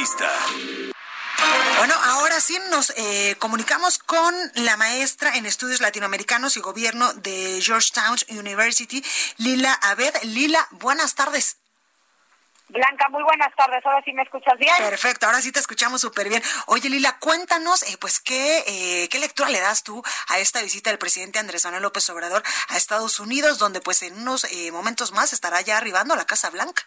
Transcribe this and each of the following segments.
Entrevista. Bueno, ahora sí nos eh, comunicamos con la maestra en estudios latinoamericanos y gobierno de Georgetown University, Lila Abed. Lila, buenas tardes. Blanca, muy buenas tardes. Ahora sí me escuchas bien. Perfecto, ahora sí te escuchamos súper bien. Oye, Lila, cuéntanos, eh, pues, ¿qué, eh, ¿qué lectura le das tú a esta visita del presidente Andrés Manuel López Obrador a Estados Unidos, donde, pues, en unos eh, momentos más estará ya arribando a la Casa Blanca?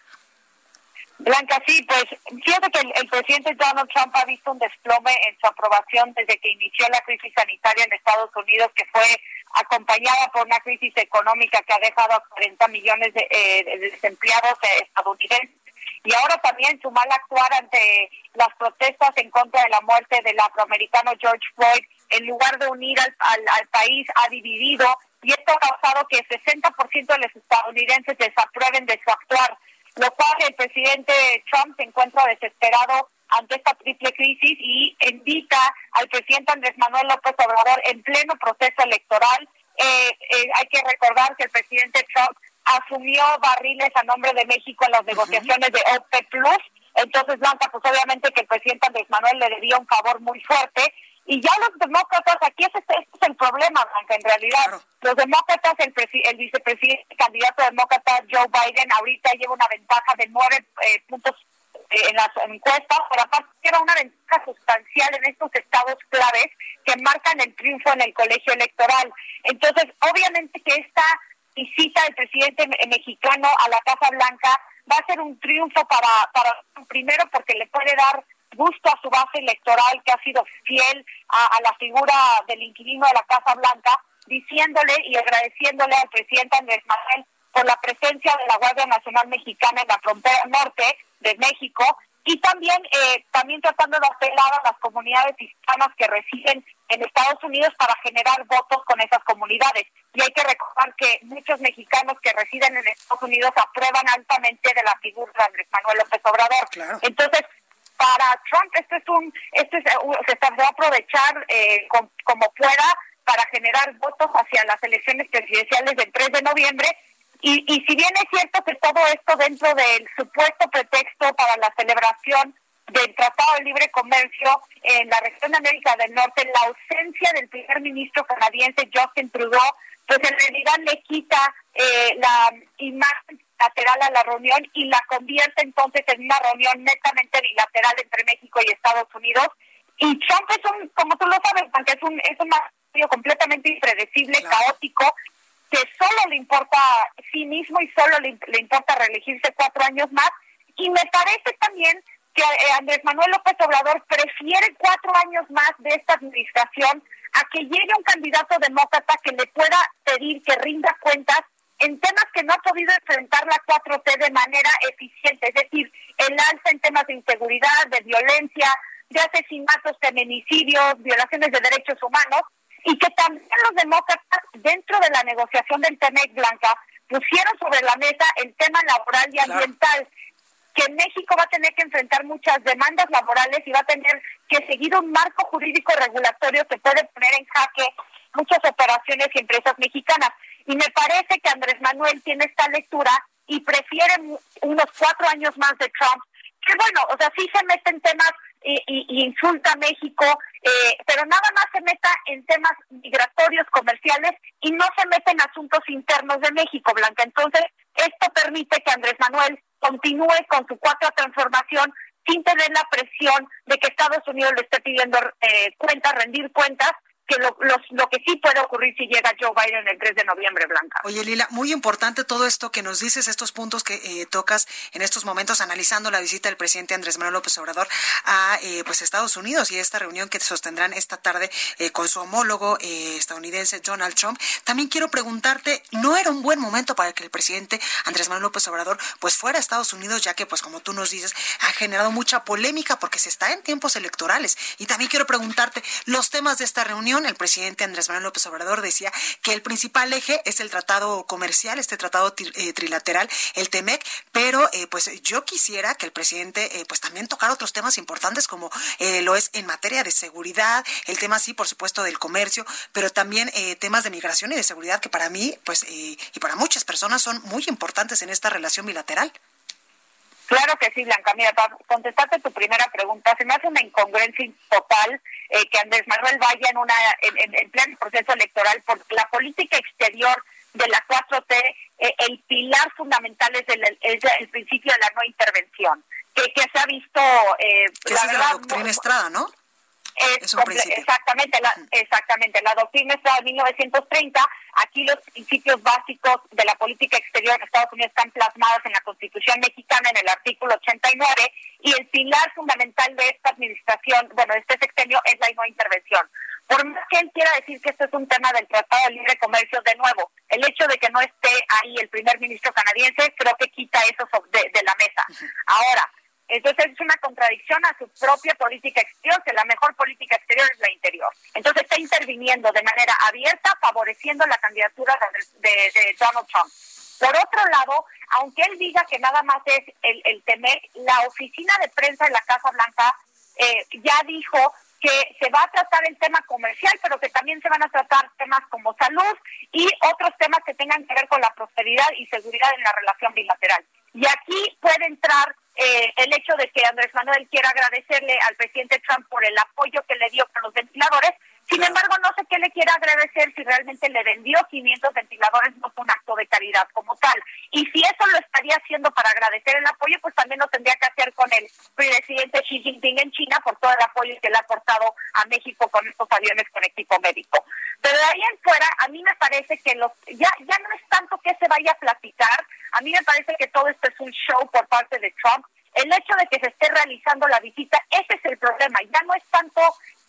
Blanca, sí, pues fíjate que el, presidente Donald Trump ha visto un desplome en su aprobación desde que inició la crisis sanitaria en Estados Unidos, que fue acompañada por una crisis económica que ha dejado a 40 millones de, eh, de desempleados estadounidenses. Y ahora también su mal actuar ante las protestas en contra de la muerte del afroamericano George Floyd, en lugar de unir al, al, al país, ha dividido. Y esto ha causado que el 60% de los estadounidenses desaprueben de su actuar, lo cual el presidente Trump se encuentra desesperado ante esta triple crisis y invita al presidente Andrés Manuel López Obrador en pleno proceso electoral. Eh, eh, hay que recordar que el presidente Trump asumió barriles a nombre de México en las negociaciones de OPEC Plus. Entonces, Blanca, pues obviamente que el presidente Andrés Manuel le debía un favor muy fuerte. Y ya los demócratas, aquí este, este es el problema, Blanca, en realidad. Claro. Los demócratas, el, el vicepresidente, el candidato demócrata Joe Biden, ahorita lleva una ventaja de nueve eh, puntos eh, en las encuestas, pero aparte lleva una ventaja sustancial en estos estados claves que marcan el triunfo en el colegio electoral. Entonces, obviamente que esta visita del presidente mexicano a la Casa Blanca va a ser un triunfo para, para primero porque le puede dar gusto a su base electoral que ha sido fiel a, a la figura del inquilino de la Casa Blanca, diciéndole y agradeciéndole al presidente Andrés Manuel por la presencia de la Guardia Nacional Mexicana en la frontera norte de México y también eh, también tratando de apelar a las comunidades hispanas que residen en Estados Unidos para generar votos con esas comunidades. Y hay que recordar que muchos mexicanos que residen en Estados Unidos aprueban altamente de la figura de Andrés Manuel López Obrador. Claro. Entonces, para Trump esto es un esto es, se va a aprovechar eh, como pueda para generar votos hacia las elecciones presidenciales del 3 de noviembre. Y, y si bien es cierto que todo esto dentro del supuesto pretexto para la celebración del Tratado de Libre Comercio en la región de América del Norte, la ausencia del primer ministro canadiense Justin Trudeau, pues en realidad le quita eh, la imagen lateral a la reunión y la convierte entonces en una reunión netamente bilateral entre México y Estados Unidos. Y Trump es un, como tú lo sabes, aunque es un, es un completamente impredecible, claro. caótico, que solo le importa a sí mismo y solo le, le importa reelegirse cuatro años más. Y me parece también que eh, Andrés Manuel López Obrador prefiere cuatro años más de esta administración a que llegue un candidato demócrata que le pueda pedir que rinda cuentas en temas que no ha podido enfrentar la 4T de manera eficiente, es decir, el alza en temas de inseguridad, de violencia, de asesinatos, feminicidios, violaciones de derechos humanos, y que también los demócratas, dentro de la negociación del TEMEC Blanca, pusieron sobre la mesa el tema laboral y ambiental. Claro que México va a tener que enfrentar muchas demandas laborales y va a tener que seguir un marco jurídico regulatorio que puede poner en jaque muchas operaciones y empresas mexicanas. Y me parece que Andrés Manuel tiene esta lectura y prefiere unos cuatro años más de Trump, que bueno, o sea, sí se mete en temas y, insulta a México, eh, pero nada más se meta en temas migratorios, comerciales y no se mete en asuntos internos de México, Blanca. Entonces, esto permite que Andrés Manuel continúe con su cuarta transformación sin tener la presión de que Estados Unidos le esté pidiendo eh, cuentas, rendir cuentas, que lo, lo que sí puede ocurrir si llega Joe Biden el 3 de noviembre, Blanca. Oye, Lila, muy importante todo esto que nos dices, estos puntos que eh, tocas en estos momentos, analizando la visita del presidente Andrés Manuel López Obrador a eh, pues Estados Unidos y esta reunión que sostendrán esta tarde eh, con su homólogo estadounidense Donald Trump. También quiero preguntarte, ¿no era un buen momento para que el presidente Andrés Manuel López Obrador pues fuera a Estados Unidos, ya que pues como tú nos dices, ha generado mucha polémica porque se está en tiempos electorales? Y también quiero preguntarte los temas de esta reunión el presidente Andrés Manuel López Obrador decía que el principal eje es el tratado comercial, este tratado eh, trilateral, el TEMEC, pero eh, pues yo quisiera que el presidente eh, pues también tocara otros temas importantes como lo es en materia de seguridad, el tema sí, por supuesto, del comercio, pero también temas de migración y de seguridad que para mí pues y para muchas personas son muy importantes en esta relación bilateral. Claro que sí, Blanca. Mira, para contestarte tu primera pregunta, se me hace una incongruencia total eh, que Andrés Manuel vaya en, una, en, en, pleno proceso electoral porque la política exterior de la 4T, eh, el pilar fundamental es el, el, principio de la no intervención, que, que se ha visto... Eh, la, la doctrina Estrada, ¿no? Es, exactamente, la, exactamente. La doctrina está de 1930. Aquí los principios básicos de la política exterior de Estados Unidos están plasmados en la Constitución mexicana en el artículo 89 y el pilar fundamental de esta administración, bueno, de este sexenio es la no intervención. Por más que él quiera decir que esto es un tema del Tratado de Libre Comercio, de nuevo, el hecho de que no esté ahí el primer ministro canadiense creo que quita eso de, de la mesa. Ahora, entonces es una contradicción a su propia política exterior, que la mejor política exterior es la interior. Entonces está interviniendo de manera abierta, favoreciendo la candidatura de, Donald Trump. Por otro lado, aunque él diga que nada más es el, el la oficina de prensa de la Casa Blanca eh, ya dijo que se va a tratar el tema comercial, pero que también se van a tratar temas como salud y otros temas que tengan que ver con la prosperidad y seguridad en la relación bilateral. Y aquí puede entrar eh, el hecho de que Andrés Manuel quiera agradecerle al presidente Trump por el apoyo que le dio con los ventiladores. Sin embargo, no sé qué le quiera agradecer si realmente le vendió 500 ventiladores, no fue un acto de caridad como tal. Y si eso lo estaría haciendo para agradecer el apoyo, pues también lo tendría que hacer con el presidente Xi Jinping en China por todo el apoyo que le ha aportado a México con estos aviones con equipo médico. Pero de ahí en fuera, a mí me parece que los ya, ya no es tanto que se vaya a platicar, a mí me parece que todo esto es un show por parte de Trump. El hecho de que se esté realizando la visita, ese es el problema. Ya no es tanto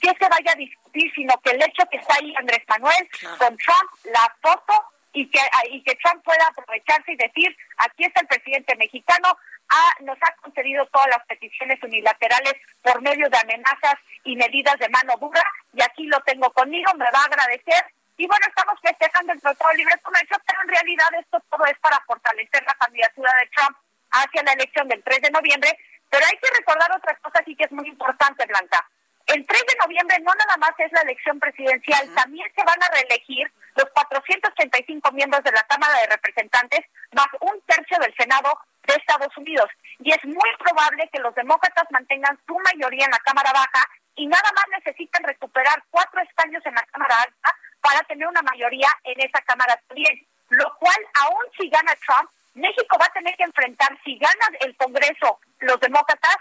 que se vaya a discutir, sino que el hecho que está ahí Andrés Manuel con Trump, la foto, y que, y que Trump pueda aprovecharse y decir, aquí está el presidente mexicano, nos ha concedido todas las peticiones unilaterales por medio de amenazas y medidas de mano dura, y aquí lo tengo conmigo, me va a agradecer y bueno, estamos festejando el Tratado de Libre Comercio, pero en realidad esto todo es para fortalecer la candidatura de Trump hacia la elección del 3 de noviembre. Pero hay que recordar otra cosa sí que es muy importante, Blanca. El 3 de noviembre no nada más es la elección presidencial, también se van a reelegir los 485 miembros de la Cámara de Representantes, más un tercio del Senado de Estados Unidos. Y es muy probable que los demócratas mantengan su mayoría en la Cámara Baja y nada más necesitan recuperar cuatro escaños en la Cámara Alta para tener una mayoría en esa Cámara también. Lo cual, aún si gana Trump, México va a tener que enfrentar, si gana el Congreso los demócratas,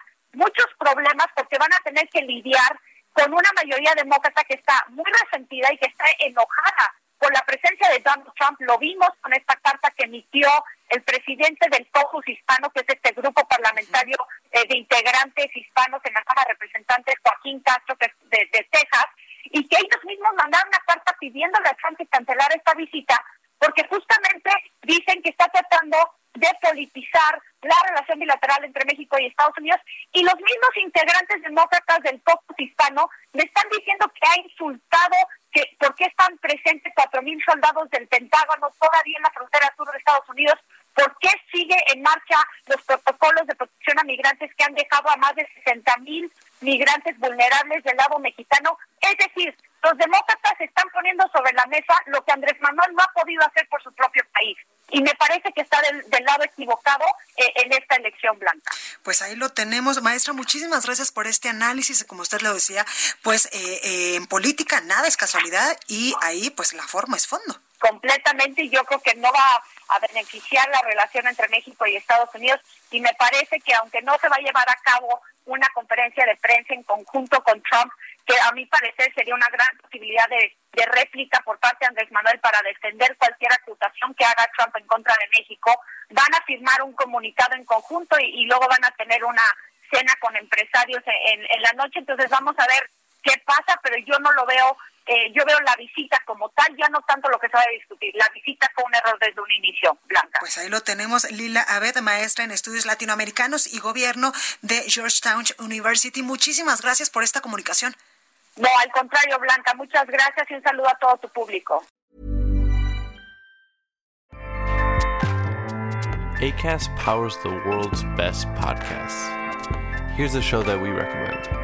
tener que lidiar con una mayoría demócrata que está muy resentida y que está enojada con la presencia de Donald Trump. Lo vimos con esta carta que emitió el presidente del Caucus Hispano, que es este grupo parlamentario eh, de integrantes hispanos en la Cámara de Representantes, Joaquín Castro, que es de, de Texas, y que ellos mismos mandaron una carta pidiéndole a Trump que cancelar esta visita, porque justamente dicen que está tratando de politizar la relación bilateral entre México y Estados Unidos y los mismos integrantes demócratas del caucus hispano le están diciendo que ha insultado que por qué están presentes cuatro mil soldados del Pentágono todavía en la frontera sur de Estados Unidos, por qué sigue en marcha los protocolos de protección a migrantes que han dejado a más de 60 mil migrantes vulnerables del lado mexicano. Es decir, los demócratas están poniendo sobre la mesa lo que Andrés Manuel no ha podido hacer por su propio país. Y me parece que está del, lado equivocado eh, en esta elección blanca. Pues ahí lo tenemos. Maestra, muchísimas gracias por este análisis. Como usted lo decía, pues eh, eh, en política nada es casualidad y ahí pues la forma es fondo. Completamente, y yo creo que no va a beneficiar la relación entre México y Estados Unidos. Y me parece que aunque no se va a llevar a cabo una conferencia de prensa en conjunto con Trump, que a mi parecer sería una gran posibilidad de, réplica por parte de Andrés Manuel para defender cualquier acusación que haga Trump en contra de México. Van a firmar un comunicado en conjunto y, luego van a tener una cena con empresarios en, en la noche. Entonces vamos a ver qué pasa, pero yo no lo veo eh, yo veo la visita como tal, ya no tanto lo que se va a discutir. La visita fue un error desde un inicio, Blanca. Pues ahí lo tenemos, Lila Abed, maestra en estudios latinoamericanos y gobierno de Georgetown University. Muchísimas gracias por esta comunicación. No, al contrario, Blanca, muchas gracias y un saludo a todo tu público. ACAST powers the world's best podcasts. Here's a show that we recommend.